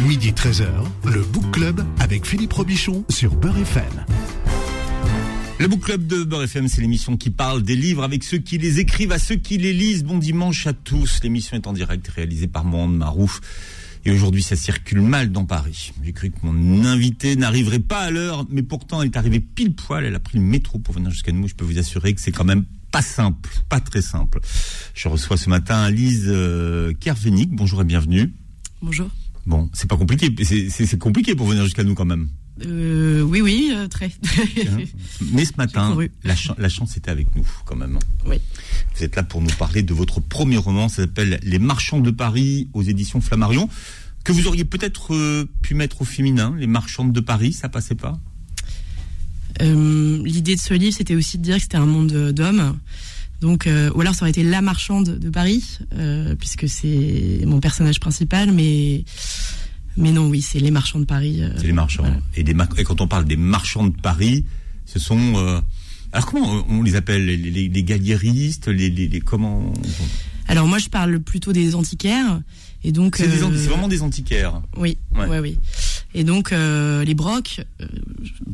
Midi 13h, le Book Club avec Philippe Robichon sur Beurre FM. Le Book Club de Beurre FM, c'est l'émission qui parle des livres avec ceux qui les écrivent, à ceux qui les lisent. Bon dimanche à tous. L'émission est en direct réalisée par Monde Marouf. Et aujourd'hui, ça circule mal dans Paris. J'ai cru que mon invité n'arriverait pas à l'heure, mais pourtant, elle est arrivée pile poil. Elle a pris le métro pour venir jusqu'à nous. Je peux vous assurer que c'est quand même pas simple, pas très simple. Je reçois ce matin Lise euh, Kervenik. Bonjour et bienvenue. Bonjour. Bon, c'est pas compliqué. C'est compliqué pour venir jusqu'à nous quand même. Euh, oui, oui, euh, très. Mais ce matin, la, la, chance était avec nous quand même. Oui. Vous êtes là pour nous parler de votre premier roman, ça s'appelle Les Marchands de Paris aux éditions Flammarion, que vous auriez peut-être euh, pu mettre au féminin, Les Marchandes de Paris, ça passait pas? Euh, L'idée de ce livre, c'était aussi de dire que c'était un monde d'hommes. Donc, euh, ou alors ça aurait été la marchande de Paris, euh, puisque c'est mon personnage principal, mais mais non, oui, c'est les marchands de Paris. Euh, c'est les marchands. Et, des et quand on parle des marchands de Paris, ce sont alors comment on les appelle les, les, les galliéristes, les, les, comment Alors moi, je parle plutôt des antiquaires. Et donc c'est vraiment des antiquaires. Oui, ouais. oui. Et donc les brocs,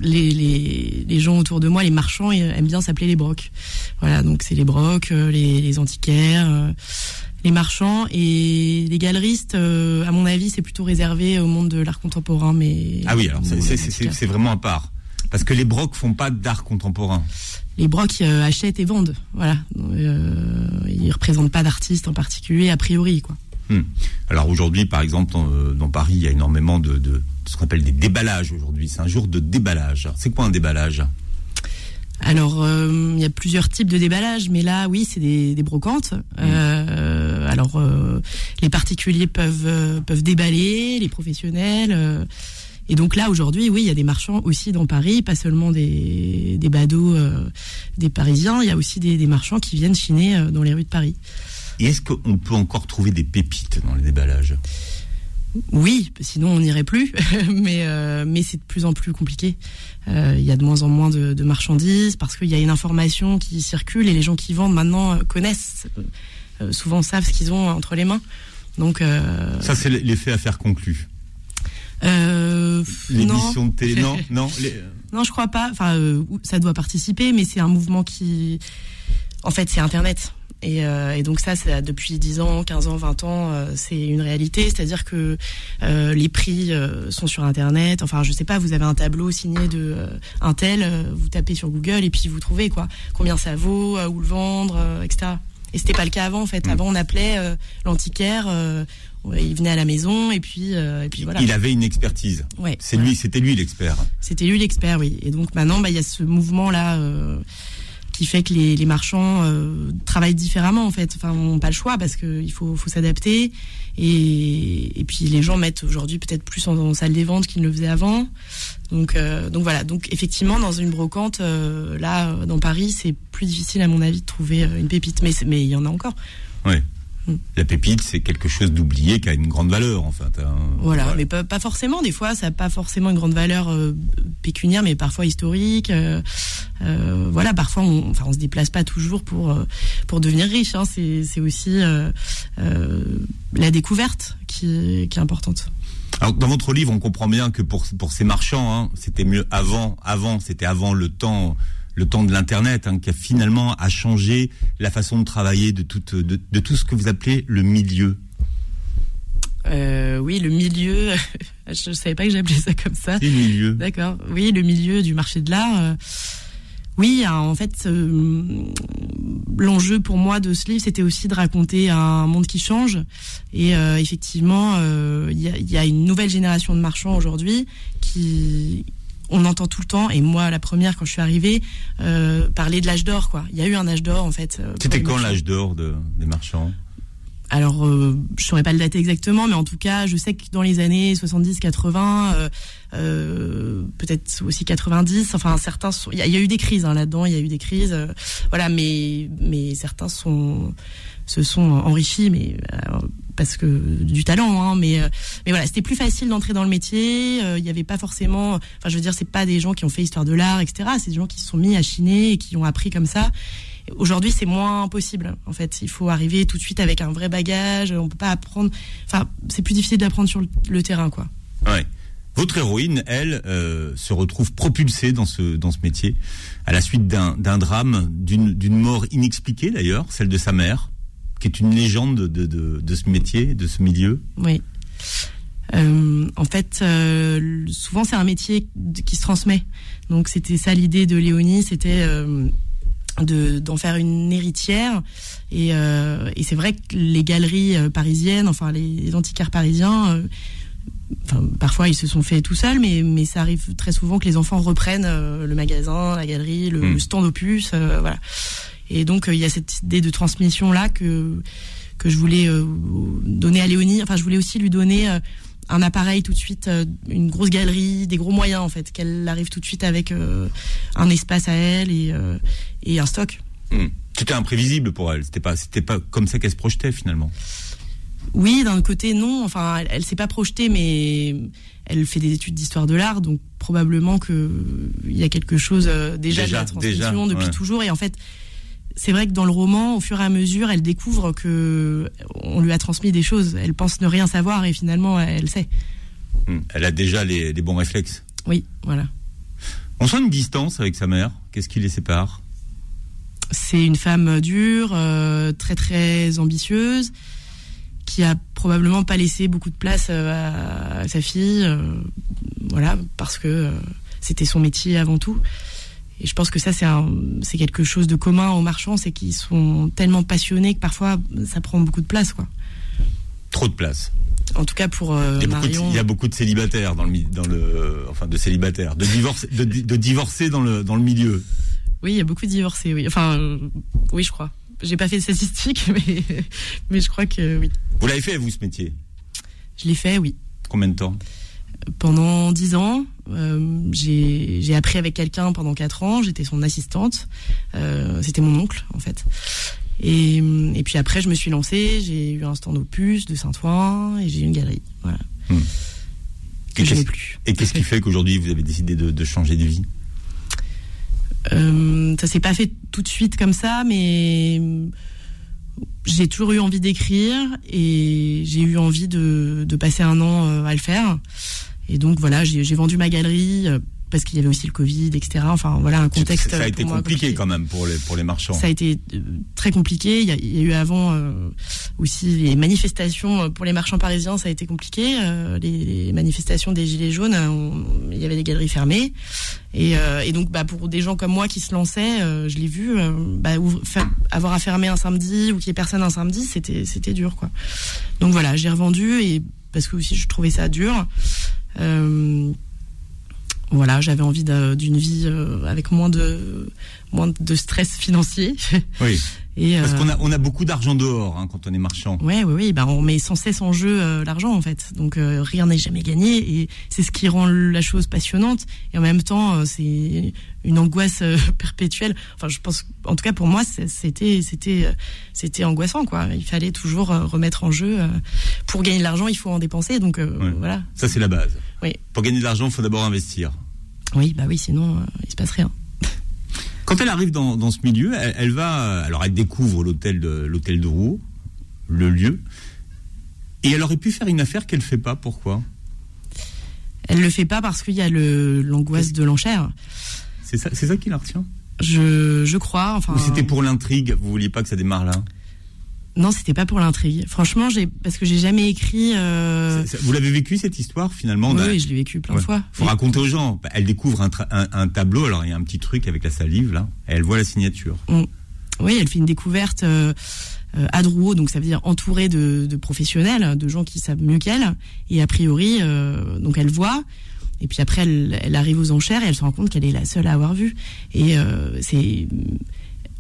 les, les, les, gens autour de moi, les marchands, aiment bien s'appeler les brocs. Voilà, donc c'est les brocs, euh, les, les antiquaires, euh, les marchands et les galeristes. Euh, à mon avis, c'est plutôt réservé au monde de l'art contemporain. Mais ah oui, alors c'est vraiment à part. Parce que les brocs font pas d'art contemporain. Les brocs achètent et vendent, voilà. Euh, ils représentent pas d'artistes en particulier a priori, quoi. Hmm. Alors aujourd'hui, par exemple, dans, Paris, il y a énormément de, de ce qu'on appelle des déballages aujourd'hui. C'est un jour de déballage. C'est quoi un déballage? Alors, euh, il y a plusieurs types de déballage, mais là, oui, c'est des, brocantes. Hmm. Euh, alors, euh, les particuliers peuvent peuvent déballer, les professionnels. et donc là, aujourd'hui, oui, il y a des marchands aussi dans Paris, pas seulement des des badauds, des Parisiens. Il y a aussi des, des marchands qui viennent chiner dans les rues de Paris. Et est-ce qu'on peut encore trouver des pépites dans les déballages? Oui, sinon on n'irait plus, mais euh, mais c'est de plus en plus compliqué. Euh, il y a de moins en moins de, marchandises parce qu'il y a une information qui circule et les gens qui vendent maintenant euh, connaissent, souvent savent ce qu'ils ont entre les mains. Donc ça c'est l'effet à faire conclu. L'émission de télé, non, non, non, je crois pas. Enfin, ça doit participer, mais c'est un mouvement qui, en fait, c'est Internet. Euh, et, donc ça, c'est depuis 10 ans, 15 ans, 20 ans, euh, c'est une réalité. C'est-à-dire que euh, les prix sont sur Internet. Enfin, je sais pas, vous avez un tableau signé de un tel, vous tapez sur Google et puis vous trouvez quoi, combien ça vaut, où le vendre, etc. Et c'était pas le cas avant en fait. Mm. Avant, on appelait l'antiquaire. il venait à la maison et puis et puis voilà. Il avait une expertise. Ouais. C'est lui, c'était lui l'expert. C'était lui l'expert, oui. Et donc maintenant, bah il y a ce mouvement là qui fait que les, marchands euh, travaillent différemment en fait. Enfin, n'ont pas le choix parce qu'il faut, faut s'adapter. Et, et, puis les gens mettent aujourd'hui peut-être plus en, salle des ventes qu'ils ne le faisaient avant. Donc, euh, donc voilà. Donc effectivement, dans une brocante, euh, là, dans Paris, c'est plus difficile à mon avis de trouver une pépite. Mais, mais il y en a encore. Mm. La pépite, c'est quelque chose d'oublié qui a une grande valeur, en fait. Hein. Voilà, mais pas, forcément. Des fois, ça n'a pas forcément une grande valeur euh, pécuniaire, mais parfois historique. Euh, euh, voilà, parfois, on, enfin, on se déplace pas toujours pour pour devenir riche. Hein. C'est aussi la découverte qui, qui est importante. Alors, dans votre livre, on comprend bien que pour pour ces marchands, hein, c'était mieux avant. Avant, c'était avant le temps le temps de l'internet hein, qui a finalement a changé la façon de travailler de tout de, de tout ce que vous appelez le milieu. Euh, oui, le milieu. je ne savais pas que j'appelais ça comme ça. Le milieu. D'accord. Oui, le milieu du marché de l'art. Euh, oui, hein, en fait, euh, l'enjeu pour moi de ce livre, c'était aussi de raconter un monde qui change. Et effectivement, il y a, y, a, une nouvelle génération de marchands aujourd'hui qui on entend tout le temps, et moi la première quand je suis arrivée, euh, parler de l'âge d'or. quoi. Il y a eu un âge d'or en fait. Euh, C'était quand l'âge d'or de, des marchands? Alors, euh, je saurais pas le dater exactement, mais en tout cas, je sais que dans les années 70, 80, euh, euh, peut-être aussi 90, enfin certains, il y, a eu des crises hein, là-dedans, il y a eu des crises, voilà, mais mais certains sont se sont enrichis, mais parce que du talent, hein, mais mais voilà, c'était plus facile d'entrer dans le métier. Il n'y avait pas forcément, enfin, je veux dire, c'est pas des gens qui ont fait histoire de l'art, etc. C'est des gens qui se sont mis à chiner et qui ont appris comme ça. Aujourd'hui, c'est moins possible. En fait, il faut arriver tout de suite avec un vrai bagage. On peut pas apprendre. Enfin, c'est plus difficile d'apprendre sur le terrain, quoi. Ouais. Votre héroïne, elle, euh, se retrouve propulsée dans ce dans ce métier à la suite d'un drame, d'une d'une mort inexpliquée d'ailleurs, celle de sa mère, qui est une légende de de, de ce métier, de ce milieu. Oui. Euh, en fait, euh, souvent c'est un métier qui se transmet. Donc c'était ça l'idée de Léonie, c'était de d'en faire une héritière. Et, euh, et c'est vrai que les galeries euh, parisiennes enfin les, antiquaires parisiens euh, enfin parfois ils se sont faits tout seuls mais mais ça arrive très souvent que les enfants reprennent le magasin la galerie le, hmm. stand opus voilà. Et donc il y a cette idée de transmission là que que je voulais donner à Léonie. Enfin je voulais aussi lui donner un appareil tout de suite, euh, une grosse galerie, des gros moyens en fait, qu'elle arrive tout de suite avec euh, un espace à elle et, euh, et un stock. Hmm. C'était imprévisible pour elle. C'était pas, c'était pas comme ça qu'elle se projetait finalement. Oui, d'un côté non. Enfin, elle, elle s'est pas projetée, mais elle fait des études d'histoire de l'art, donc probablement que il y a quelque chose déjà, de la transmission depuis toujours. Et en fait, c'est vrai que dans le roman, au fur et à mesure, elle découvre que on lui a transmis des choses. Elle pense ne rien savoir et finalement, elle sait. Hmm. Elle a déjà les, bons réflexes. Oui, voilà. On sent une distance avec sa mère. Qu'est-ce qui les sépare? C'est une femme dure, euh, très très ambitieuse, qui a probablement pas laissé beaucoup de place euh, à, sa fille, euh, voilà, parce que c'était son métier avant tout. Et je pense que ça, c'est c'est quelque chose de commun aux marchands, c'est qu'ils sont tellement passionnés que parfois ça prend beaucoup de place, quoi. Trop de place. En tout cas pour euh, il, y Marion... il y a beaucoup de célibataires dans le dans le enfin de célibataires, de divorcer de, de divorcer dans le dans le milieu. Oui, il y a beaucoup de divorcés, oui. Enfin, euh, oui, je crois. J'ai pas fait de statistiques, mais mais je crois que oui. Vous l'avez fait vous ce métier? Je l'ai fait, oui. Combien de temps? Pendant dix ans. Euh, j'ai appris avec quelqu'un pendant quatre ans. J'étais son assistante. Euh, C'était mon oncle, en fait. Et, et, puis après, je me suis lancée. J'ai eu un stand opus de Saint-Ouen et j'ai eu une galerie. Voilà. Hmm. Et qu'est-ce Et qu'est-ce qui fait qu'aujourd'hui vous avez décidé de, de changer de vie? Euh, Ça s'est pas fait tout de suite comme ça, mais j'ai toujours eu envie d'écrire et j'ai eu envie de, de, passer un an euh, à le faire. Et donc voilà, j'ai vendu ma galerie euh, parce qu'il y avait aussi le Covid, etc. Enfin voilà un contexte. Ça a été compliqué, quand même pour les pour les marchands. Ça a été euh, très compliqué. Il y a, il y a eu avant euh, aussi les manifestations pour les marchands parisiens, ça a été compliqué. les, manifestations des gilets jaunes, il y avait des galeries fermées. Et, et donc bah pour des gens comme moi qui se lançaient, je l'ai vu, bah, avoir à fermer un samedi ou qu'il y ait personne un samedi, c'était c'était dur quoi. Donc voilà, j'ai revendu et parce que aussi je trouvais ça dur. Euh, voilà, j'avais envie d'une vie euh, avec moins de moins de stress financier. Oui. Et Parce qu'on a on a beaucoup d'argent dehors hein, quand on est marchand. Ouais, oui, oui. Bah on met sans cesse en jeu euh, l'argent en fait. Donc rien n'est jamais gagné et c'est ce qui rend la chose passionnante. Et en même temps, c'est une angoisse perpétuelle. Enfin, je pense, en tout cas pour moi, c'était c'était c'était angoissant quoi. Il fallait toujours remettre en jeu. pour gagner de l'argent, il faut en dépenser. Donc voilà. Ça c'est la base. Oui. Pour gagner de l'argent, il faut d'abord investir. Oui, bah oui, sinon euh, il se passe rien. Quand elle arrive dans, dans ce milieu, elle, va, alors elle découvre l'hôtel de l'hôtel de Rouen, le lieu, et elle aurait pu faire une affaire qu'elle fait pas. Pourquoi? Elle le fait pas parce qu'il y a l'angoisse de l'enchère. C'est ça, c'est ça qui la retient? Je, je crois. Enfin. C'était pour l'intrigue Vous vouliez pas que ça démarre là? Non, c'était pas pour l'intrigue. Franchement, j'ai parce que j'ai jamais écrit. Euh... Vous l'avez vécu cette histoire finalement Oui, je l'ai vécu plein de fois. Faut raconter aux gens. Elle découvre un, un, tableau. Alors il y a un petit truc avec la salive là. Et elle voit la signature. Oui, elle fait une découverte euh, euh, à Drouot, donc ça veut dire entourée de, de, professionnels, de gens qui savent mieux qu'elle. Et a priori, euh, donc elle voit. Et puis après, elle, elle, arrive aux enchères et elle se rend compte qu'elle est la seule à avoir vu. Et c'est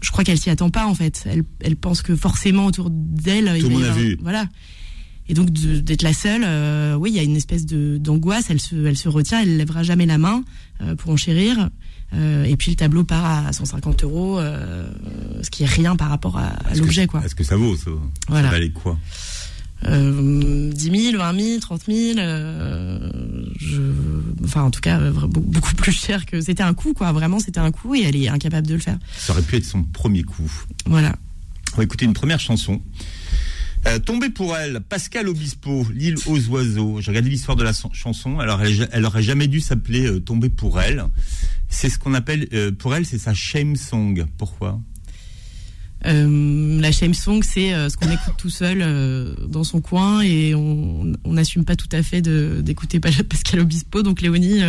je crois qu'elle s'y attend pas en fait. Elle, elle pense que forcément autour d'elle, tout le monde a vu. Voilà. Et donc d'être la seule, euh, oui, il y a une espèce de d'angoisse. Elle se, elle se retient, elle lèvera jamais la main euh, pour enchérir. Euh, et puis le tableau part à 150 euros, euh, ce qui est rien par rapport à, l'objet, quoi. Est-ce que ça vaut ça, voilà. ça valait quoi? Euh, 10 000, 20 000, 30 000. euh, je, enfin, en tout cas, beaucoup plus cher que c'était un coup, quoi. Vraiment, c'était un coup, et elle est incapable de le faire. Ça aurait pu être son premier coup. Voilà. On va écouter une première chanson. Euh, Tombé pour elle, Pascal Obispo, L'île aux oiseaux. J'ai regardé l'histoire de la son- chanson. Alors, elle, elle aurait jamais dû s'appeler euh, Tombé pour elle. C'est ce qu'on appelle, euh, pour elle, c'est sa shame song. Pourquoi? Euh, la shame song, c'est euh, ce qu'on écoute tout seul euh, dans son coin et on n'assume pas tout à fait d'écouter Pa- Pascal Obispo. Donc Léonie,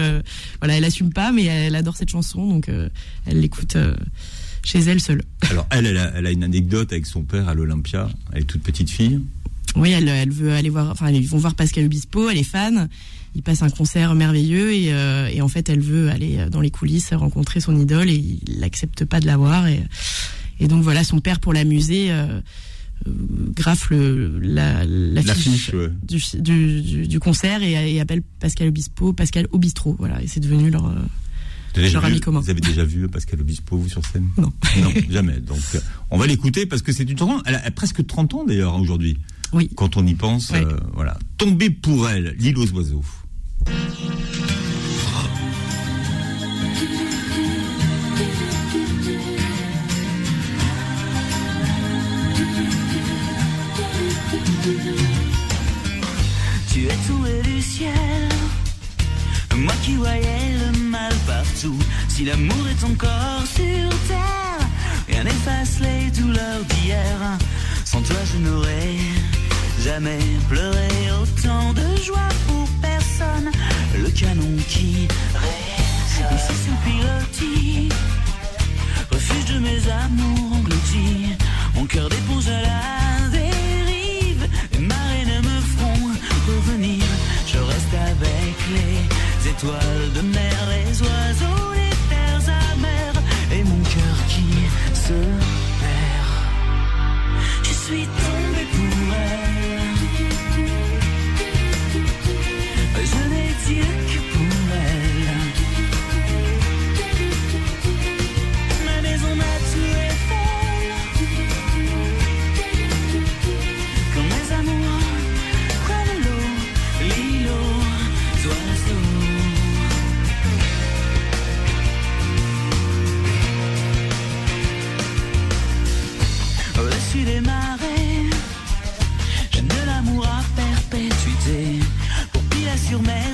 voilà, elle assume pas, mais elle adore cette chanson, donc elle l'écoute chez elle seule. Alors, elle, elle a, elle a une anecdote avec son père à l'Olympia. Elle est toute petite fille. Oui, elle, elle veut aller voir, enfin, ils vont voir Pascal Obispo, elle est fan. Il passe un concert merveilleux et, euh, et en fait, elle veut aller dans les coulisses rencontrer son idole et il n'accepte pas de la voir. Et, et donc voilà, son père, pour l'amuser, euh, euh, graffe le, la, L'affiche, ouais. du, du, du, du concert et, et appelle Pascal Obispo, Pascal Obistro. Voilà, et c'est devenu leur. Leur vu, ami commun. vous avez déjà vu Pascal Obispo, vous, sur scène? Non. Non, jamais. Donc, on va l'écouter parce que c'est une chanson. Elle a, presque 30 ans, d'ailleurs, aujourd'hui. Oui. Quand on y pense, Ouais. euh, voilà. Tombé pour elle, L'île aux oiseaux. Tu es tombé du ciel, moi qui voyais le mal partout. Si l'amour est encore sur terre, rien n'efface les douleurs d'hier. Sans toi, je n'aurais jamais pleuré autant de joie pour personne. Le canon qui résonne ici sous pilotis, refuge de mes amours engloutis. Mon cœur dépose à la étoiles de mer, Au-dessus des marées, de l'amour à perpétuité. Pour Pilat sur mer,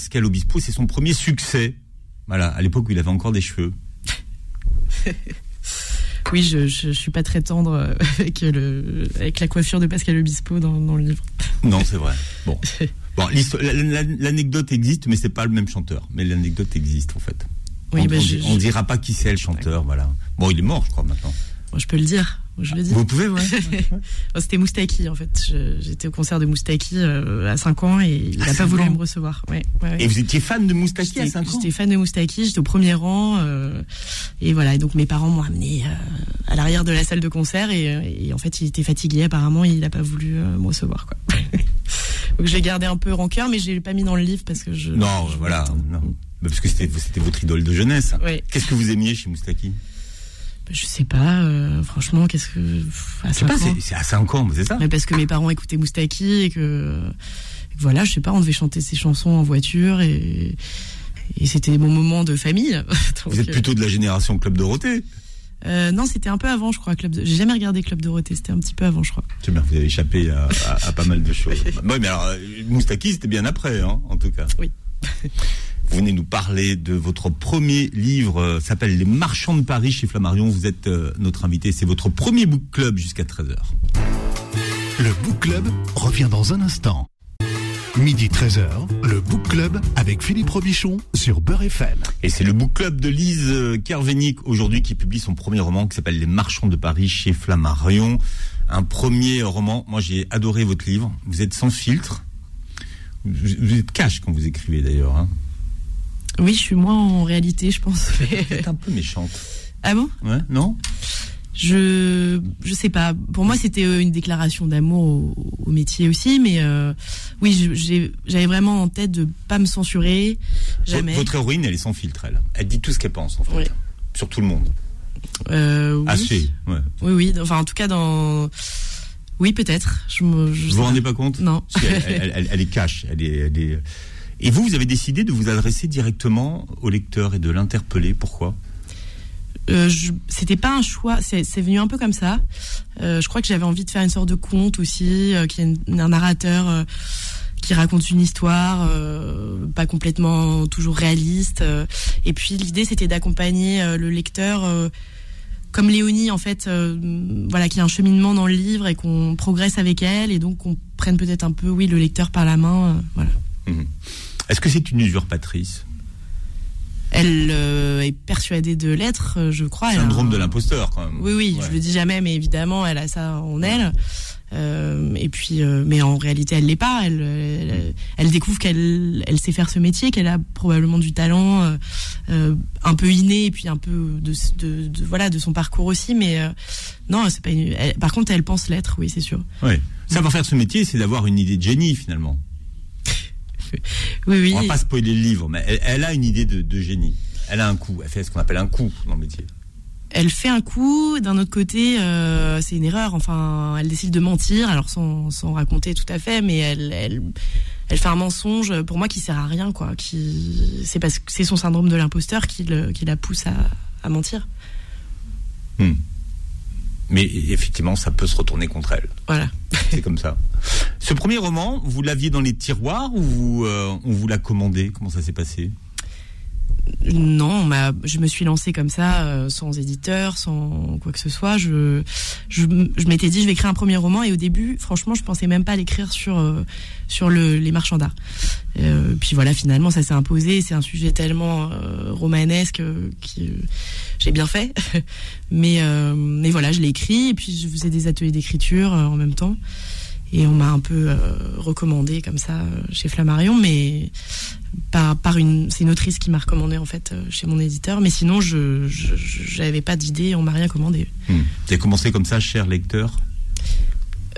Pascal Obispo, c'est son premier succès. Voilà, à l'époque où il avait encore des cheveux. Oui, je, je suis pas très tendre euh, avec le avec la coiffure de Pascal Obispo dans, dans le livre. Non, c'est vrai. Bon. L'anecdote existe, mais c'est pas le même chanteur. Mais l'anecdote existe, en fait. Oui, on, bah, on dira pas qui c'est le chanteur, voilà. Bon, il est mort, je crois, maintenant. Bon, je peux le dire. Je le dis. Vous pouvez, ouais. Oh, C'était Moustaki en fait. J'étais au concert de Moustaki euh, à 5 ans et il n'a pas voulu ans me recevoir. Ouais, ouais, ouais. Et vous étiez fan de Moustaki à J'étais 5 ans j'étais fan de Moustaki, j'étais au premier rang donc et voilà. Et donc mes parents m'ont amené euh, à l'arrière de la salle de concert et, euh, et en fait il était fatigué apparemment il n'a pas voulu euh, me recevoir quoi. donc je l'ai gardé un peu rancœur mais je l'ai pas mis dans le livre parce que je. Non, je- voilà. Non. Bah, Parce que c'était votre idole de jeunesse. Qu'est-ce que vous aimiez chez Moustaki? Je sais pas. euh, franchement qu'est-ce que. À Je sais pas, 5 ans. c'est à 5 ans, c'est ça Mais parce que mes parents écoutaient Moustaki et que, voilà, je sais pas, on devait chanter ses chansons en voiture et, et c'était mon moment de famille. Donc, Vous êtes euh, plutôt de la génération Club Dorothée. euh, non, c'était un peu avant, je crois. Club de... J'ai jamais regardé Club Dorothée, c'était un petit peu avant, je crois. C'est bien, vous avez échappé à, à- à pas mal de choses. Oui, mais alors, euh, Moustaki, c'était bien après, hein, en tout cas. Oui. Vous venez nous parler de votre premier livre, euh, s'appelle Les Marchands de Paris chez Flammarion. Vous êtes euh, notre invité, c'est votre premier book club jusqu'à 13h. Le Book Club revient dans un instant. Midi 13h, le Book Club avec Philippe Robichon sur Beurre FM. Et c'est le book club de Lise euh, Kervénic aujourd'hui qui publie son premier roman qui s'appelle Les Marchands de Paris chez Flammarion. Un premier roman. Moi, j'ai adoré votre livre. Vous êtes sans filtre. Vous vous êtes cash quand vous écrivez d'ailleurs. Hein. Oui, je suis moins en réalité, je pense. êtes un peu méchante. ah bon? Ouais, non? Je je sais pas. Pour moi, c'était euh, une déclaration d'amour au, au métier aussi, mais euh, oui, j'avais vraiment en tête de pas me censurer, jamais. Votre héroïne, elle est sans filtre, elle. Elle dit tout ce qu'elle pense, en fait. Oui. Sur tout le monde. Euh, oui. Assez. Ouais. Oui, oui. Enfin, en tout cas, dans. Oui, peut-être. Je me. Je Vous vous rendez pas compte? Non. Qu'elle- elle, elle- elle est cash. Elle est, elle est... Et vous, vous avez décidé de vous adresser directement au lecteur et de l'interpeller. Pourquoi? Euh, C'était pas un choix. C'est venu un peu comme ça. Euh, je crois que j'avais envie de faire une sorte de conte aussi, euh, qui est un narrateur. euh, qui raconte une histoire euh, pas complètement toujours réaliste et puis l'idée c'était d'accompagner le lecteur comme Léonie en fait voilà qui a un cheminement dans le livre et qu'on progresse avec elle et donc qu'on prenne peut-être un peu oui le lecteur par la main voilà Est-ce que c'est une usurpatrice? Elle euh, est persuadée de l'être euh, je crois Syndrome un- de l'imposteur, quand même. Oui, oui, Ouais. je le dis jamais, mais évidemment, elle a ça en elle. Euh, et puis, euh, mais en réalité, elle l'est pas. Elle, elle, elle découvre qu'elle, elle sait faire ce métier, qu'elle a probablement du talent, un peu inné, et puis un peu de, de, de- voilà, de son parcours aussi. Mais non, c'est pas. Une, elle- par contre, elle pense l'être, oui, c'est sûr. Ouais. Savoir faire ce métier, c'est d'avoir une idée de génie, finalement. Oui, oui. On va pas spoiler le livre, mais elle, elle a une idée de, de génie. Elle a un coup. Elle fait ce qu'on appelle un coup dans le métier. elle fait un coup. D'un autre côté, euh, c'est une erreur. Enfin, elle décide de mentir, alors sans, sans raconter tout à fait, mais elle, elle, elle fait un mensonge pour moi qui sert à rien, quoi. Qui, c'est parce que c'est son syndrome de l'imposteur qui, le- qui la pousse à, à mentir. Hmm. Mais effectivement, ça peut se retourner contre elle. Voilà. C'est comme ça. Ce premier roman, vous l'aviez dans les tiroirs ou vous, euh, on vous l'a commandé? Comment ça s'est passé? Non, je me suis lancée comme ça, euh, sans éditeur, sans quoi que ce soit. Je, je, je m'étais dit, je vais écrire un premier roman, et au début, franchement, je pensais même pas l'écrire sur euh, sur le, les marchands d'art. Euh, puis voilà, finalement, ça s'est imposé. C'est un sujet tellement romanesque que j'ai bien fait. mais euh, mais voilà, je l'ai écrit, et puis je faisais des ateliers d'écriture euh, en même temps. Et on m'a un peu euh, recommandé comme ça chez Flammarion, mais par, par une, c'est une autrice qui m'a recommandé en fait chez mon éditeur. Mais sinon, je, j'avais pas d'idée, on m'a rien commandé. Hmm. Vous avez commencé comme ça, cher lecteur?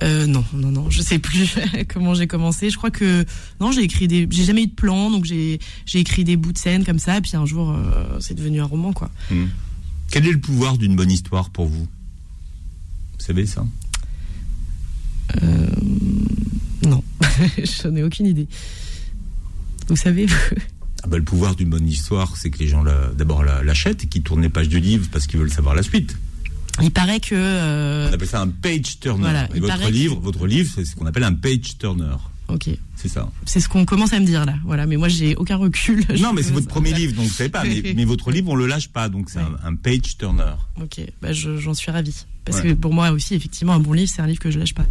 Euh, non, non, non, je sais plus comment j'ai commencé. Je crois que non, j'ai écrit des, j'ai jamais eu de plan, donc j'ai, j'ai écrit des bouts de scène comme ça. Et puis un jour, euh, c'est devenu un roman, quoi. Hmm. Quel est le pouvoir d'une bonne histoire pour vous? Vous savez ça? Euh, non, j'en ai aucune idée. Vous savez ah bah, Le pouvoir d'une bonne histoire, c'est que les gens d'abord la- l'achètent et qu'ils tournent les pages du livre parce qu'ils veulent savoir la suite. Il paraît que euh, On appelle ça un page turner. Voilà, et il votre que- livre, votre livre, c'est ce qu'on appelle un page turner. Ok. C'est ça. C'est ce qu'on commence à me dire là. Voilà, mais moi j'ai aucun recul. Non, mais c'est votre premier livre, donc vous savez pas. Mais, mais votre livre, on le lâche pas, donc c'est Ouais. un, un page turner. Ok, bah je- j'en suis ravie. Parce Ouais. que pour moi aussi, effectivement, un bon livre, c'est un livre que je lâche pas.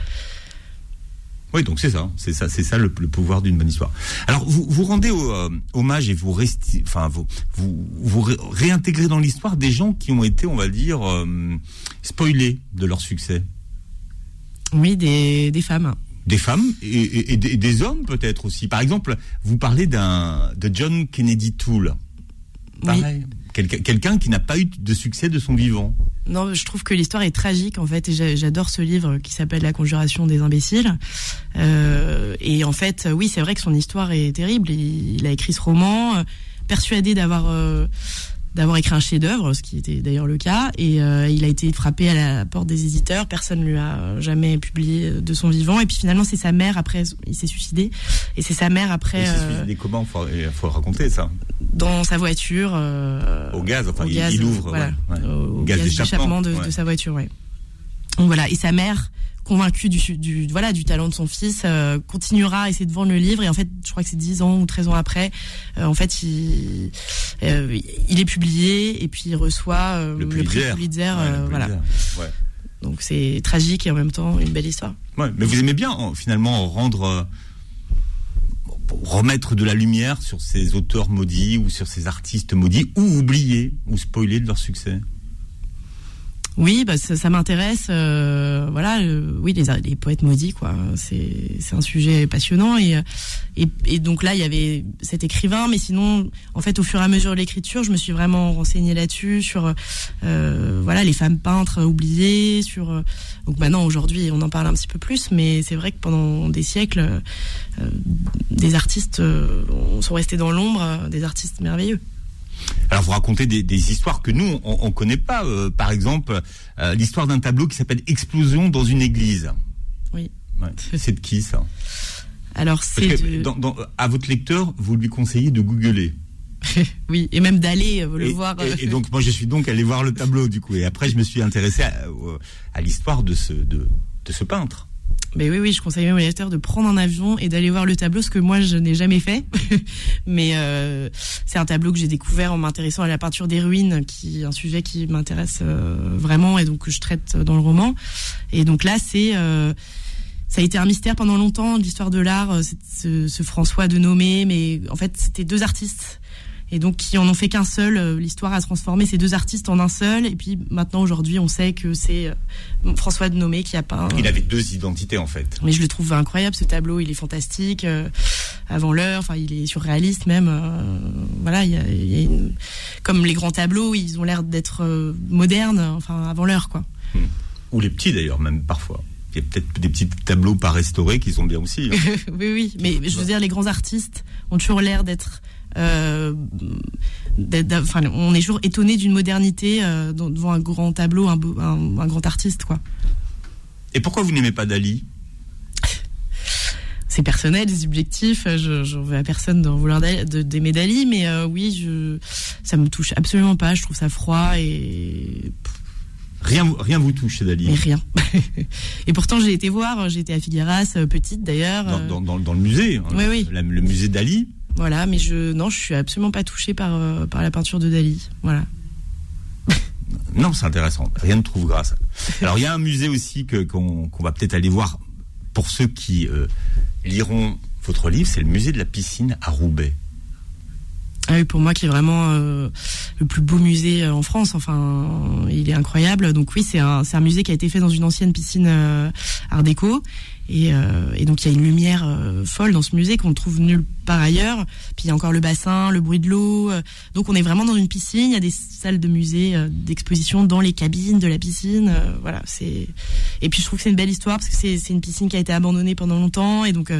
Oui, donc c'est ça, c'est ça, c'est ça le, le pouvoir d'une bonne histoire. Alors vous vous rendez au, euh, hommage et vous restez, enfin vous vous, vous ré- réintégrez dans l'histoire des gens qui ont été, on va dire, euh, spoilés de leur succès. Oui, des, des femmes. Des femmes et, et- et des, des hommes peut-être aussi. Par exemple, vous parlez d'un de John Kennedy Toole. Pareil. Quelqu'un qui n'a pas eu de succès de son vivant. Non, je trouve que l'histoire est tragique en fait, et j'a- j'adore ce livre qui s'appelle La Conjuration des imbéciles. Euh, et en fait, oui, c'est vrai que son histoire est terrible. Il, il a écrit ce roman, euh, persuadé d'avoir euh, d'avoir écrit un chef-d'œuvre, ce qui était d'ailleurs le cas, et euh, il a été frappé à la porte des éditeurs. Personne ne lui a jamais publié de son vivant. Et puis finalement, c'est sa mère après, il s'est suicidé, et c'est sa mère après Et c'est euh, suicidé comment? Faut, Il faut raconter ça. dans sa voiture. euh, Au gaz, enfin, au il- gaz, il ouvre, voilà, ouais, ouais. au Gaz gaz d'échappement, d'échappement de, ouais. de sa voiture, ouais. Donc voilà, et sa mère, convaincue du, du voilà du talent de son fils, euh, continuera à essayer de vendre le livre. Et en fait, je crois que c'est 10 ans ou 13 ans après, euh, en fait, il, euh, il est publié et puis il reçoit Le prix Pulitzer. Ouais, voilà. Ouais. Donc c'est tragique et en même temps une belle histoire. Ouais, mais vous aimez bien en- finalement rendre remettre de la lumière sur ces auteurs maudits ou sur ces artistes maudits ou oubliés ou spoilés de leur succès? Oui, bah, ça, m'intéresse. euh, voilà, euh, oui, les, les poètes maudits, quoi. C'est un sujet passionnant et, et donc là, il y avait cet écrivain, mais sinon, en fait, au fur et à mesure de l'écriture, je me suis vraiment renseignée là-dessus sur euh, voilà les femmes peintres oubliées. Sur euh, donc maintenant, aujourd'hui, on en parle un petit peu plus, mais c'est vrai que pendant des siècles, euh, des artistes euh, sont restés dans l'ombre, euh, des artistes merveilleux. Alors vous racontez des, des histoires que nous on, on connaît pas. euh, par exemple, euh, l'histoire d'un tableau qui s'appelle Explosion dans une église. Oui. Ouais. C'est de qui ça? Alors c'est dans- dans- à votre lecteur, vous lui conseillez de googler. oui, et même d'aller euh, le et, voir. et- et donc moi je suis donc allé voir le tableau du coup et après je me suis intéressé à, à l'histoire de ce de, de ce peintre. Mais oui, oui, je conseille même aux lecteurs de prendre un avion et d'aller voir le tableau, ce que moi je n'ai jamais fait. Mais euh, c'est un tableau que j'ai découvert en m'intéressant à la peinture des ruines, qui est un sujet qui m'intéresse euh, vraiment et donc que je traite dans le roman. Et donc là, c'est euh, ça a été un mystère pendant longtemps l'histoire de l'art, euh, ce, ce François de Nomé, mais en fait c'était deux artistes. Et donc qui en ont fait qu'un seul, euh, l'histoire a transformé ces deux artistes en un seul. Et puis maintenant aujourd'hui, on sait que c'est euh, François de Nomé qui a peint. Il avait deux identités en fait. Mais je le trouve incroyable ce tableau, il est fantastique, euh, avant l'heure, enfin il est surréaliste même. euh, voilà, il y a, il y a une- comme les grands tableaux, ils ont l'air d'être euh, modernes, enfin avant l'heure quoi. Ou les petits d'ailleurs même parfois. Il y a peut-être des petits tableaux pas restaurés qui sont bien aussi. hein. oui oui, mais je veux dire les grands artistes ont toujours l'air d'être euh, enfin on est toujours étonné d'une modernité euh, devant un grand tableau, un, beau- un, un grand artiste quoi. Et pourquoi vous n'aimez pas Dali? C'est personnel, c'est subjectif. Je, je veux à personne d'en vouloir d'aimer Dali, mais euh, oui, je, ça me touche absolument pas. Je trouve ça froid et Rien, rien vous touche chez Dali? mais rien. et pourtant, j'ai été voir. J'ai été à Figueras, euh, petite d'ailleurs. Dans, euh, dans, dans, dans le musée, hein, Oui, oui. la- le musée Dali. Voilà, mais je non, je suis absolument pas touchée par euh, par la peinture de Dali. Voilà. Non, c'est intéressant. Rien ne trouve grâce. Alors il y a un musée aussi que qu'on va peut-être aller voir pour ceux qui euh, liront votre livre, c'est le musée de la piscine à Roubaix. Ah oui, pour moi qui est vraiment euh, le plus beau musée en France. Enfin, il est incroyable. Donc oui, c'est un, un musée qui a été fait dans une ancienne piscine euh, Art déco. Et, euh, et donc il y a une lumière euh, folle dans ce musée qu'on ne trouve nulle part ailleurs. Puis il y a encore le bassin, le bruit de l'eau. euh, donc on est vraiment dans une piscine. Il y a des salles de musée, d'exposition dans les cabines de la piscine. voilà, c'est. Et puis je trouve que c'est une belle histoire parce que c'est une piscine qui a été abandonnée pendant longtemps. Et donc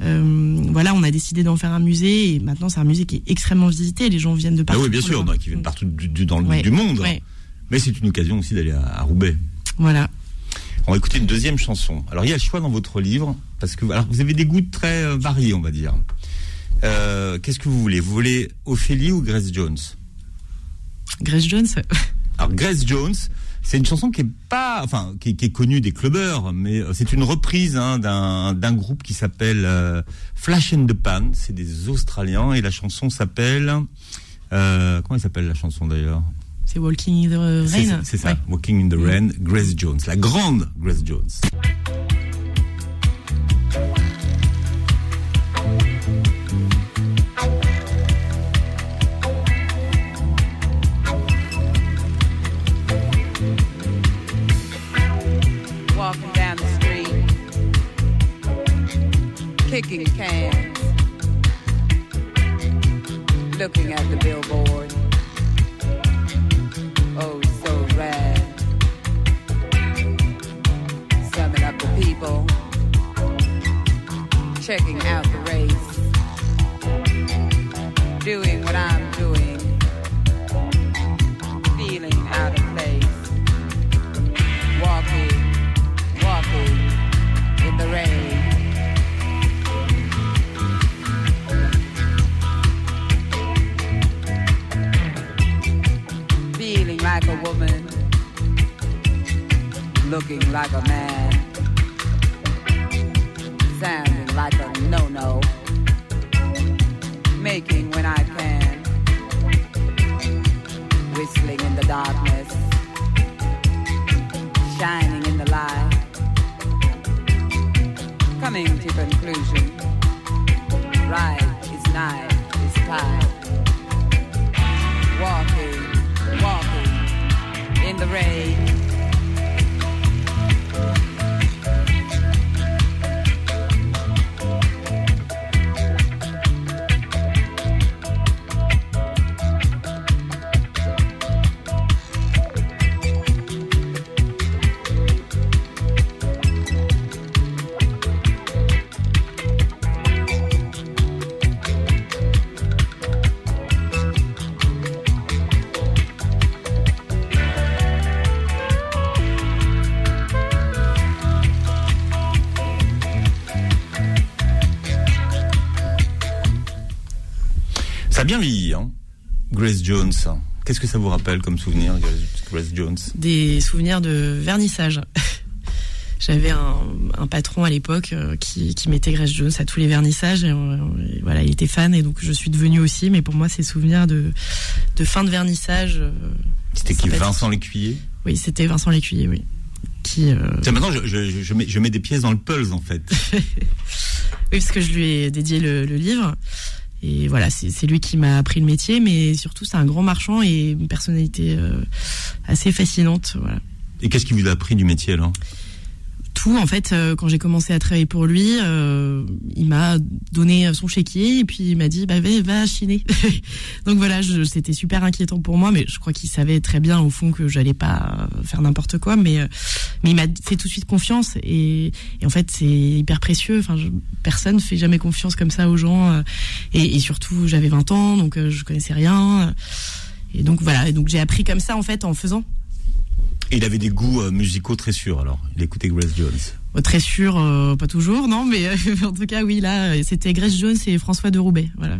voilà, on a décidé d'en faire un musée. Et maintenant c'est un musée qui est extrêmement visité. Les gens viennent de Ah partout. oui, bien sûr, qui viennent partout du, du- dans le, Ouais, du monde. ouais. Mais c'est une occasion aussi d'aller à, à Roubaix. Voilà. On va écouter une deuxième chanson. Alors il y a le choix dans votre livre parce que alors vous avez des goûts très euh, variés, on va dire. Euh, Qu'est-ce que vous voulez? Vous voulez Ophélie ou Grace Jones? Grace Jones. Alors Grace Jones, c'est une chanson qui est pas, enfin, qui, est connue des clubbers, mais euh, c'est une reprise hein, d'un groupe qui s'appelle euh, Flash in the Pan. C'est des Australiens et la chanson s'appelle, euh, comment elle s'appelle la chanson d'ailleurs? C'est Walking in the Rain. C'est ça, Walking in the Rain. Grace Jones, la grande Grace Jones. Coming to conclusion, right is night is time, walking, walking in the rain. Jones. Qu'est-ce que ça vous rappelle comme souvenir, Grace Jones? Des souvenirs de vernissage. J'avais un, patron à l'époque euh, qui, mettait Grace Jones à tous les vernissages. Euh, et, voilà, il était fan et donc je suis devenue aussi. Mais pour moi, c'est souvenirs de, de fin de vernissage. Euh, c'était qui Vincent Lécuyer? Oui, c'était Vincent Lécuyer, oui. Qui, maintenant, je, mets, je, mets, des pièces dans le pulse, en fait. oui, parce que je lui ai dédié le livre. Et voilà, c'est lui qui m'a appris le métier, mais surtout c'est un grand marchand et une personnalité euh, assez fascinante. Voilà. Et qu'est-ce qui vous a appris du métier alors? En fait euh, quand j'ai commencé à travailler pour lui euh, il m'a donné son chéquier et puis il m'a dit bah va, va chiner. Donc voilà c'était super inquiétant pour moi mais je crois qu'il savait très bien au fond que j'allais pas faire n'importe quoi mais mais il m'a fait tout de suite confiance et, en fait c'est hyper précieux. Enfin je, personne fait jamais confiance comme ça aux gens et, et surtout j'avais 20 ans donc je connaissais rien. Et donc voilà donc j'ai appris comme ça en fait en faisant il avait des goûts euh, musicaux très sûrs, alors. Il écoutait Grace Jones. Oh, très sûr, euh, pas toujours, non, mais euh, en tout cas, oui, là, c'était Grace Jones et François de Roubaix, voilà.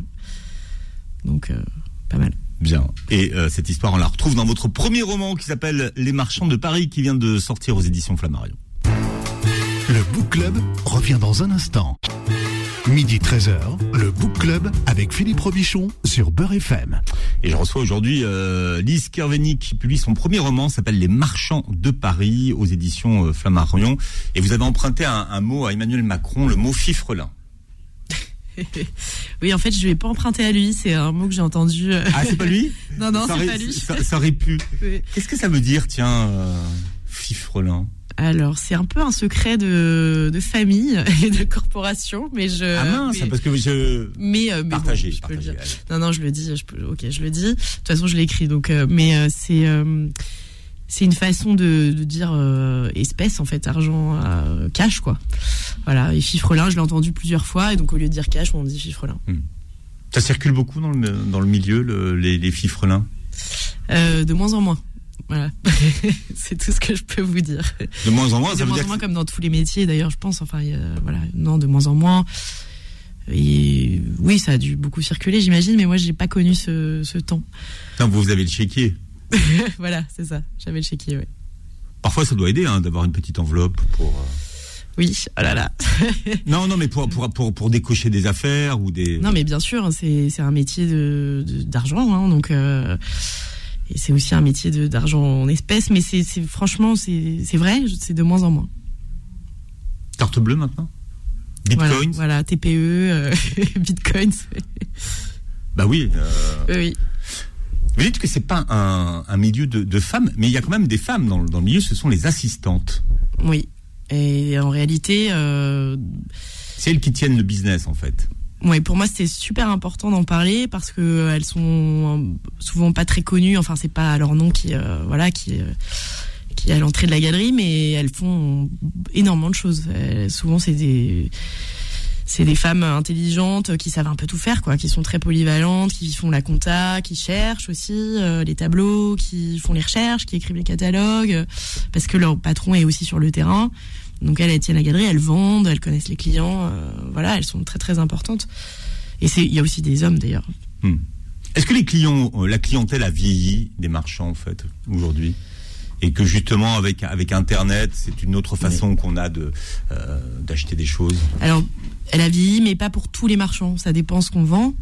Donc, pas mal. Bien. Et cette histoire, on la retrouve dans votre premier roman qui s'appelle Les Marchands de Paris, qui vient de sortir aux éditions Flammarion. Le Book Club revient dans un instant. Midi 13h, le Book Club avec Philippe Robichon sur Beurre FM. Et je reçois aujourd'hui euh, Lise Kerveni qui publie son premier roman, s'appelle Les Marchands de Paris aux éditions euh, Flammarion. Et vous avez emprunté un, mot à Emmanuel Macron, le mot fifrelin. oui, en fait, je ne vais pas emprunter à lui. C'est un mot que j'ai entendu. Euh, ah, c'est pas lui Non, non, c'est pas lui. Ça, aurait pu. Qu'est-ce que ça veut dire, tiens, euh, fifrelin alors, c'est un peu un secret de, de famille et de corporation, mais je. Ah mince, parce que je. Mais, euh, partagez, Non, non, je le dis. Je peux, ok, je le dis. De toute façon, je l'écris. Donc, euh, mais euh, c'est c'est une façon de, de dire espèce en fait, argent, cash quoi. Voilà. Et fifrelin, je l'ai entendu plusieurs fois, et donc au lieu de dire cash, on dit fifrelin. Hmm. Ça circule beaucoup dans le dans le milieu, le, les, les fifrelins. de moins en moins. Voilà, c'est tout ce que je peux vous dire. De moins en moins, ça de veut moins en moins, comme dans tous les métiers. D'ailleurs, je pense. Enfin, voilà, non, de moins en moins. Et oui, ça a dû beaucoup circuler, j'imagine, mais moi, j'ai pas connu ce, ce temps. Non, vous avez le chéquier. voilà, c'est ça. J'avais le chéquier, oui. Parfois, ça doit aider hein, d'avoir une petite enveloppe pour. euh, Oui, oh là là. Non, non, mais pour, pour, pour, pour décocher des affaires ou des. non, mais bien sûr, hein, c'est un métier de de- d'argent, hein, donc. euh, et c'est aussi un métier d'argent en espèces, mais c'est franchement c'est vrai, c'est de moins en moins. Carte bleue maintenant Voilà, Bitcoin voilà, TPE, euh, bitcoins. Bah oui. euh, oui, oui. Vous dites que c'est pas un, un milieu de, de femmes, mais il y a quand même des femmes dans, le- dans le milieu, ce sont les assistantes. Oui. Et en réalité, euh, C'est elles qui tiennent le business en fait. Ouais, pour moi, c'était super important d'en parler parce que euh, elles sont souvent pas très connues. Enfin, c'est pas leur nom qui, euh, voilà, qui, euh, qui est à l'entrée de la galerie, mais elles font énormément de choses. Euh, souvent, c'est des c'est des femmes intelligentes qui savent un peu tout faire, quoi, qui sont très polyvalentes, qui font la compta, qui cherchent aussi euh, les tableaux, qui font les recherches, qui écrivent les catalogues, euh, parce que leur patron est aussi sur le terrain. Donc elles, elles tiennent la galerie, elles vendent, elles connaissent les clients, euh, voilà, elles sont très très importantes. Et c'est, il y a aussi des hommes d'ailleurs. Est-ce que les clients, euh, la clientèle a vieilli des marchands en fait aujourd'hui? Et que justement avec avec Internet, c'est une autre façon qu'on a de euh, d'acheter des choses? Alors, elle a vieilli, mais pas pour tous les marchands. Ça dépend ce qu'on vend.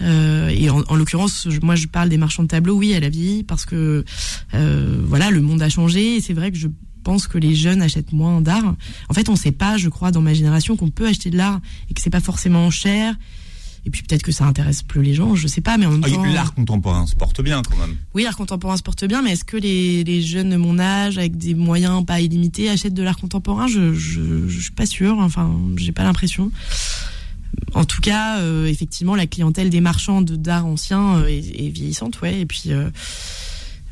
Euh, et en, en l'occurrence, moi, je parle des marchands de tableaux. Oui, elle a vieilli parce que euh, voilà, le monde a changé. Et c'est vrai que je pense que les jeunes achètent moins d'art. En fait, on sait pas, je crois, dans ma génération, qu'on peut acheter de l'art et que c'est pas forcément cher. Et puis peut-être que ça intéresse plus les gens, je sais pas, mais en même Ah, temps. L'art contemporain se porte bien quand même. Oui, l'art contemporain se porte bien, mais est-ce que les, les jeunes de mon âge, avec des moyens pas illimités, achètent de l'art contemporain? Je, je, je suis pas sûre. Enfin, j'ai pas l'impression. En tout cas, euh, effectivement, la clientèle des marchands de d'art ancien euh, est, est vieillissante, ouais. Et puis, euh,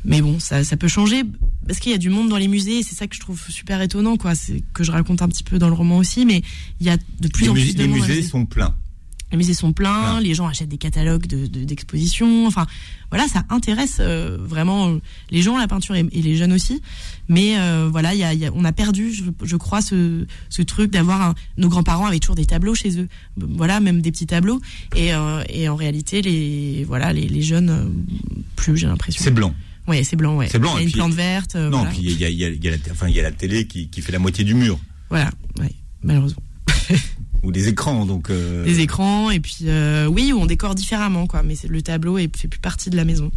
mais bon, ça, ça peut changer parce qu'il y a du monde dans les musées. C'est ça que je trouve super étonnant, quoi. C'est que je raconte un petit peu dans le roman aussi, mais il y a de plus Les, en musées- plus de les monde dans musées musées. sont pleins. Les musées sont pleins, Ah. les gens achètent des catalogues de de- d'expositions. enfin, voilà, ça intéresse euh, vraiment euh, les gens la peinture et, et les jeunes aussi. Mais euh, voilà, il y a, y a- on a perdu, je, je crois, ce, ce truc d'avoir nos grands-parents avaient toujours des tableaux chez eux. Voilà, même des petits tableaux. Et, euh, et en réalité, les voilà, les, les jeunes plus, j'ai l'impression. C'est blanc. Ouais, c'est blanc. Ouais. C'est blanc, Il y a une puis- plante verte. non, voilà. puis il y a, il y a- il y a la, enfin, il y a la télé qui, qui fait la moitié du mur Voilà, malheureusement. ou des écrans. Donc euh, Des écrans et puis euh, oui, où on décore différemment, quoi. Mais le tableau est, fait plus partie de la maison.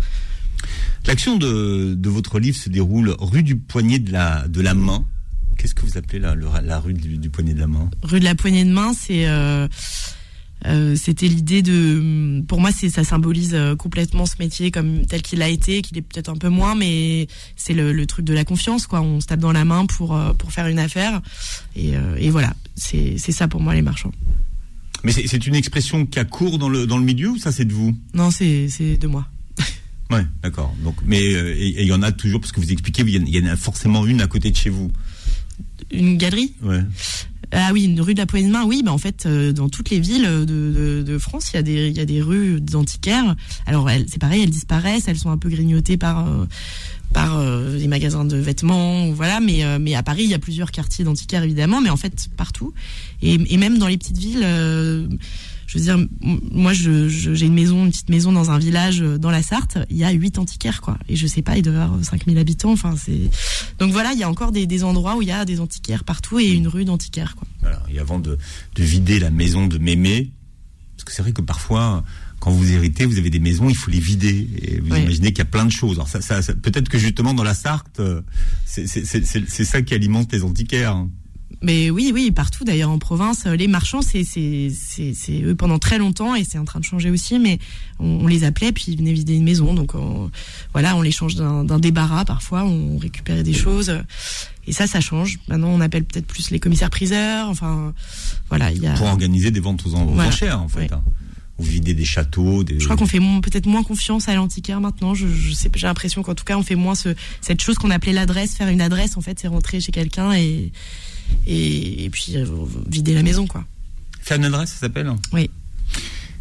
L'action de, de votre livre se déroule rue du poignet de la, de la main. Qu'est-ce que vous appelez la, la rue du, du poignet de la main? Rue de la poignée de main, c'est euh, euh, c'était l'idée de pour moi c'est ça symbolise euh, complètement ce métier comme tel qu'il a été qu'il est peut-être un peu moins mais c'est le, le truc de la confiance quoi. On se tape dans la main pour euh, pour faire une affaire. Et, et voilà. C'est c'est ça pour moi les marchands. Mais c'est une expression qui a cours dans le, dans le milieu ou ça c'est de vous? Non c'est c'est de moi. Ouais, d'accord. Donc, mais euh, et et il y en a toujours parce que vous expliquez, il y en a- il y en a forcément une à côté de chez vous. une galerie? Ouais. Ah oui, une rue de la Poignée de Main. Oui, bah en fait, euh, dans toutes les villes de, de, France, il y a des y a des rues d'antiquaires. Alors c'est pareil, elles disparaissent, elles sont un peu grignotées par euh, par euh, les magasins de vêtements, voilà. Mais euh, mais à Paris, il y a plusieurs quartiers d'antiquaires évidemment, mais en fait partout. Et, et même dans les petites villes. Je veux dire, moi, je, je- j'ai une maison, une petite maison dans un village euh, dans la Sarthe. Il y a huit antiquaires, quoi. Et je sais pas, il doit y avoir 5000 habitants. Enfin, c'est donc voilà, il y a encore des, des endroits où il y a des antiquaires partout et une rue d'antiquaires, quoi. Voilà. Et avant de, de vider la maison de mémé, parce que c'est vrai que parfois, quand vous héritez, vous avez des maisons, il faut les vider. Et vous Oui. imaginez qu'il y a plein de choses. Alors ça, ça, ça- peut-être que justement dans la Sarthe, euh, c'est ça qui alimente les antiquaires. hein. Mais oui, oui, partout d'ailleurs en province, euh, les marchands, c'est eux pendant très longtemps et c'est en train de changer aussi. Mais on, on les appelait puis ils venaient vider une maison, donc on- voilà, on les change d'un débarras parfois, on récupérait des choses et ça, ça change. Maintenant, on appelle peut-être plus les commissaires priseurs. Enfin, voilà, il y a. Pour organiser des ventes aux, en- aux Voilà. enchères, en fait. Ouais. hein. Vous videz des châteaux, des. Je crois qu'on fait peut-être moins confiance à l'antiquaire maintenant. Je, je sais, j'ai l'impression qu'en tout cas, on fait moins ce, cette chose qu'on appelait l'adresse. Faire une adresse, en fait, c'est rentrer chez quelqu'un et, et, et puis euh, vider la maison, quoi. Une adresse, ça s'appelle Oui.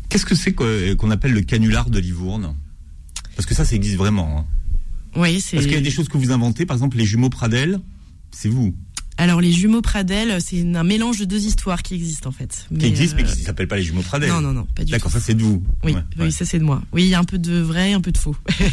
Qu'est-ce que c'est que- qu'on appelle le canular de Livourne? Parce que ça, ça existe vraiment. hein. Oui, c'est. Parce qu'il y a des choses que vous inventez, par exemple les jumeaux Pradel, c'est vous. Alors les jumeaux Pradel, c'est un mélange de deux histoires qui existent en fait. Qui existent, mais euh, qui ne s'appellent pas les jumeaux Pradel. Non, non, non, pas du tout. D'accord, ça c'est de vous. Oui, Ouais, oui, ouais. ça c'est de moi. Oui, il y a un peu de vrai, un peu de faux.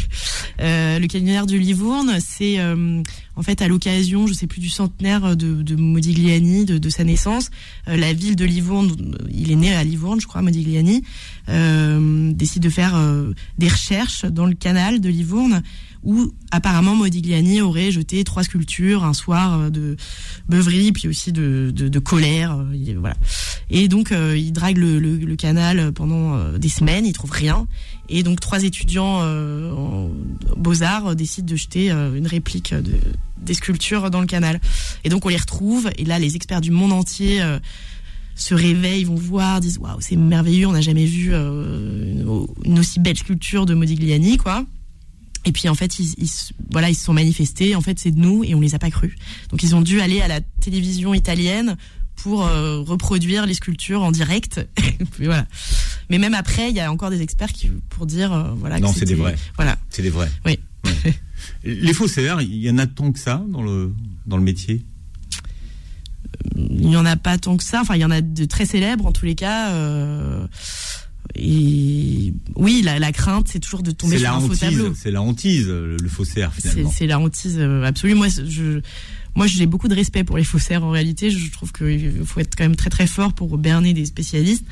Euh, le canonnière de Livourne, c'est euh, en fait à l'occasion, je sais plus du centenaire de, de Modigliani, de, de sa naissance, euh, la ville de Livourne, il est né à Livourne, je crois, Modigliani, euh, décide de faire euh, des recherches dans le canal de Livourne où apparemment Modigliani aurait jeté trois sculptures un soir euh, de beuverie puis aussi de, colère euh, il- voilà. Et donc euh, il drague le, canal pendant euh, des semaines il trouve rien. Et donc trois étudiants euh, en beaux arts décident de jeter euh, une réplique de des sculptures dans le canal. Et donc on les retrouve. Et là les experts du monde entier euh, se réveillent, vont voir, disent waouh c'est merveilleux, on n'a jamais vu euh, une aussi belle sculpture de Modigliani quoi. Et puis en fait, ils, voilà, ils se sont manifestés. En fait, c'est de nous et on les a pas crus. Donc ils ont dû aller à la télévision italienne pour euh, reproduire les sculptures en direct. Voilà. Mais même après, il y a encore des experts qui pour dire euh, voilà. Non, c'est des vrais. Voilà. C'est des vrais. Oui. Ouais. Les faussaires, il y en a tant que ça dans le, dans le métier? Il y en a pas tant que ça. Enfin, il y en a de très célèbres en tous les cas. euh, et oui, la, la crainte, c'est toujours de tomber sur la un faux tableau. c'est la hantise, le, le faussaire C'est finalement. c'est la hantise euh, absolue. Moi, je, moi, j'ai beaucoup de respect pour les faussaires en réalité. Je trouve qu'il faut être quand même très très fort pour berner des spécialistes.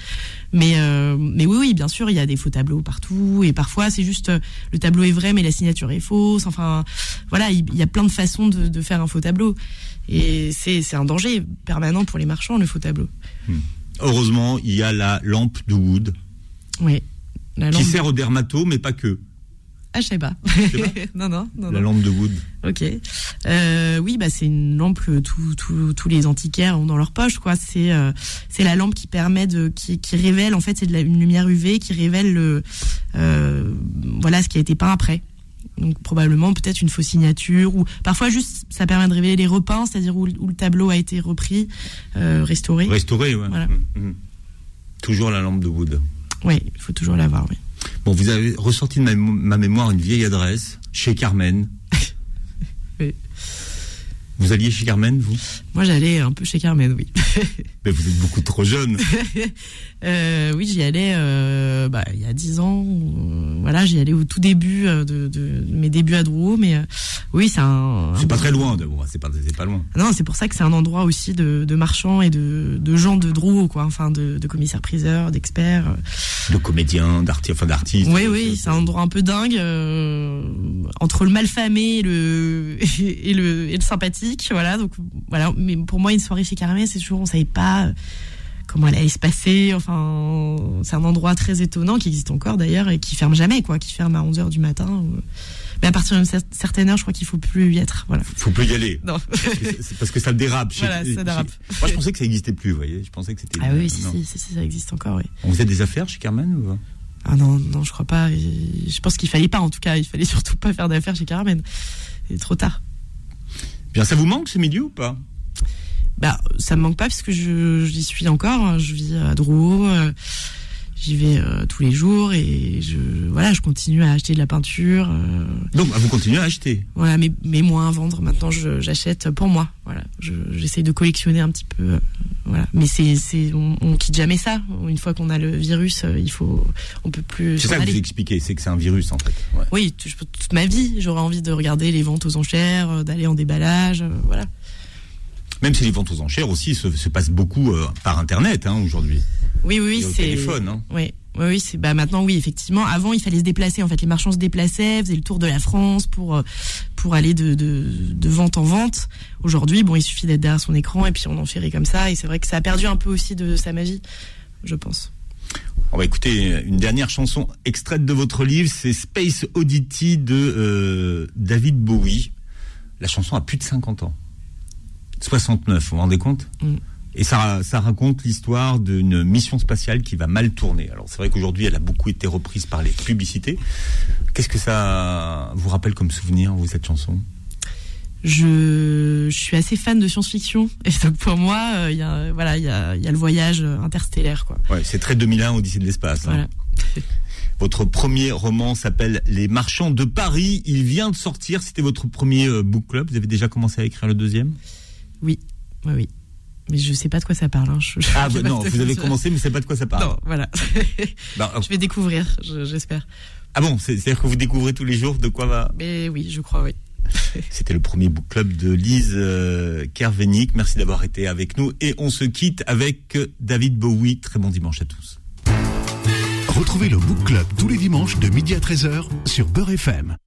Mais, euh, mais oui, oui, bien sûr, il y a des faux tableaux partout. Et parfois, c'est juste euh, le tableau est vrai, mais la signature est fausse. Enfin, voilà, il, y a plein de façons de, de faire un faux tableau. Et c'est c'est un danger permanent pour les marchands, le faux tableau. Heureusement, il y a la lampe de Wood Oui. La qui sert au dermato, mais pas que. Ah, je sais pas. non, non, non. La lampe de Wood. Ok. Euh, oui, bah c'est une lampe que tous tous tous les antiquaires ont dans leur poche, quoi. C'est euh, c'est la lampe qui permet de qui qui révèle en fait c'est de la, une lumière UV qui révèle le euh, voilà ce qui a été peint après. Donc probablement peut-être une fausse signature ou parfois juste ça permet de révéler les repeints, c'est-à-dire où, où le tableau a été repris, euh, restauré. Restauré, ouais. Voilà. Mm, mm. Toujours la lampe de Wood. Oui, il faut toujours l'avoir. Oui. Bon, vous avez ressorti de ma, ma mémoire une vieille adresse chez Carmen. Oui. Vous alliez chez Carmen, vous? Moi j'allais un peu chez Carmen, oui. Mais vous êtes beaucoup trop jeune. Euh, oui, j'y allais euh, bah, il y a dix ans. euh, voilà, j'y allais au tout début de, de mes débuts à Drouot, mais oui, c'est un. C'est un- pas très loin, d'abord. C'est pas, c'est pas loin. Non, c'est pour ça que c'est un endroit aussi de, de marchands et de, de gens de Drouot, quoi. Enfin, de, de commissaires-priseurs, d'experts. De comédiens, d'artistes, enfin d'artistes. Oui, oui, c'est un endroit un peu dingue entre le malfamé et le et le et le sympathique, voilà. Donc voilà, mais pour moi une soirée chez Carmen, c'est toujours on savait pas euh, comment elle allait se passer. Enfin, c'est un endroit très étonnant qui existe encore d'ailleurs et qui ferme jamais, quoi, qui ferme à 11 heures du matin. Mais à partir d'une cer- certaine heure, je crois qu'il faut plus y être. Voilà. Faut plus y aller. Non. Parce que parce que ça dérape. chez- Voilà, ça dérape. chez- Moi, je pensais que ça n'existait plus, vous voyez. Je pensais que c'était. Ah oui, si, si, ça existe encore, oui. On faisait des affaires chez Carmen ou Ah non, non, je crois pas. Je pense qu'il fallait pas, en tout cas, il fallait surtout pas faire d'affaires chez Carmen. C'est trop tard. Bien, ça vous manque ce milieu ou pas? Bah, ça me manque pas parce que je j'y suis encore. hein. Je vis à Drouot, euh, j'y vais euh, tous les jours et je voilà, je continue à acheter de la peinture. euh, Donc, bah, vous continuez à acheter. voilà, mais mais moins à vendre. Maintenant, je- j'achète pour moi. Voilà, Je- j'essaie de collectionner un petit peu. euh, voilà, mais c'est c'est on, on quitte jamais ça. Une fois qu'on a le virus, euh, il faut on peut plus. C'est s'en ça que aller. vous expliquez, c'est que c'est un virus en fait. Ouais. Oui, je toute ma vie, j'aurais envie de regarder les ventes aux enchères, euh, d'aller en déballage, euh, voilà. Même si les ventes aux enchères aussi se, se passent beaucoup euh, par internet hein, aujourd'hui. Oui, oui, oui, c'est. téléphone. Hein. Oui, oui, oui, c'est bah maintenant oui, effectivement. Avant, il fallait se déplacer. En fait, les marchands se déplaçaient, faisaient le tour de la France pour euh, pour aller de, de de vente en vente. Aujourd'hui, bon, il suffit d'être derrière son écran et puis on en fait comme ça. Et c'est vrai que ça a perdu un peu aussi de sa magie, je pense. On va écouter une dernière chanson extraite de votre livre, c'est Space Oddity de euh, David Bowie. La chanson a plus de 50 ans. 69, vous vous rendez compte Mm. Et ça, ça raconte l'histoire d'une mission spatiale qui va mal tourner. Alors c'est vrai qu'aujourd'hui elle a beaucoup été reprise par les publicités. Qu'est-ce que ça vous rappelle comme souvenir, vous, cette chanson? Je, je suis assez fan de science-fiction et donc pour moi, euh, il y a voilà, il y a il y a le voyage interstellaire quoi. Ouais, c'est très 2001, Odyssée de l'espace. hein. Voilà. Votre premier roman s'appelle Les Marchands de Paris. Il vient de sortir. C'était votre premier euh, book club. Vous avez déjà commencé à écrire le deuxième? Oui. oui, oui. Mais je sais pas de quoi ça parle. Hein. Je- je- Ah je bah non, vous avez commencé, mais c'est pas de quoi ça parle. Non, voilà. Bah, je vais découvrir, je- j'espère. ah bon, c'est- c'est-à-dire que vous découvrez tous les jours de quoi va. Mais oui, je crois, oui. C'était le premier book club de Lise euh, Kervenik. Merci d'avoir été avec nous et on se quitte avec euh, David Bowie. Très bon dimanche à tous. Retrouvez le Book Club tous les dimanches de midi à 13h sur Beurre FM.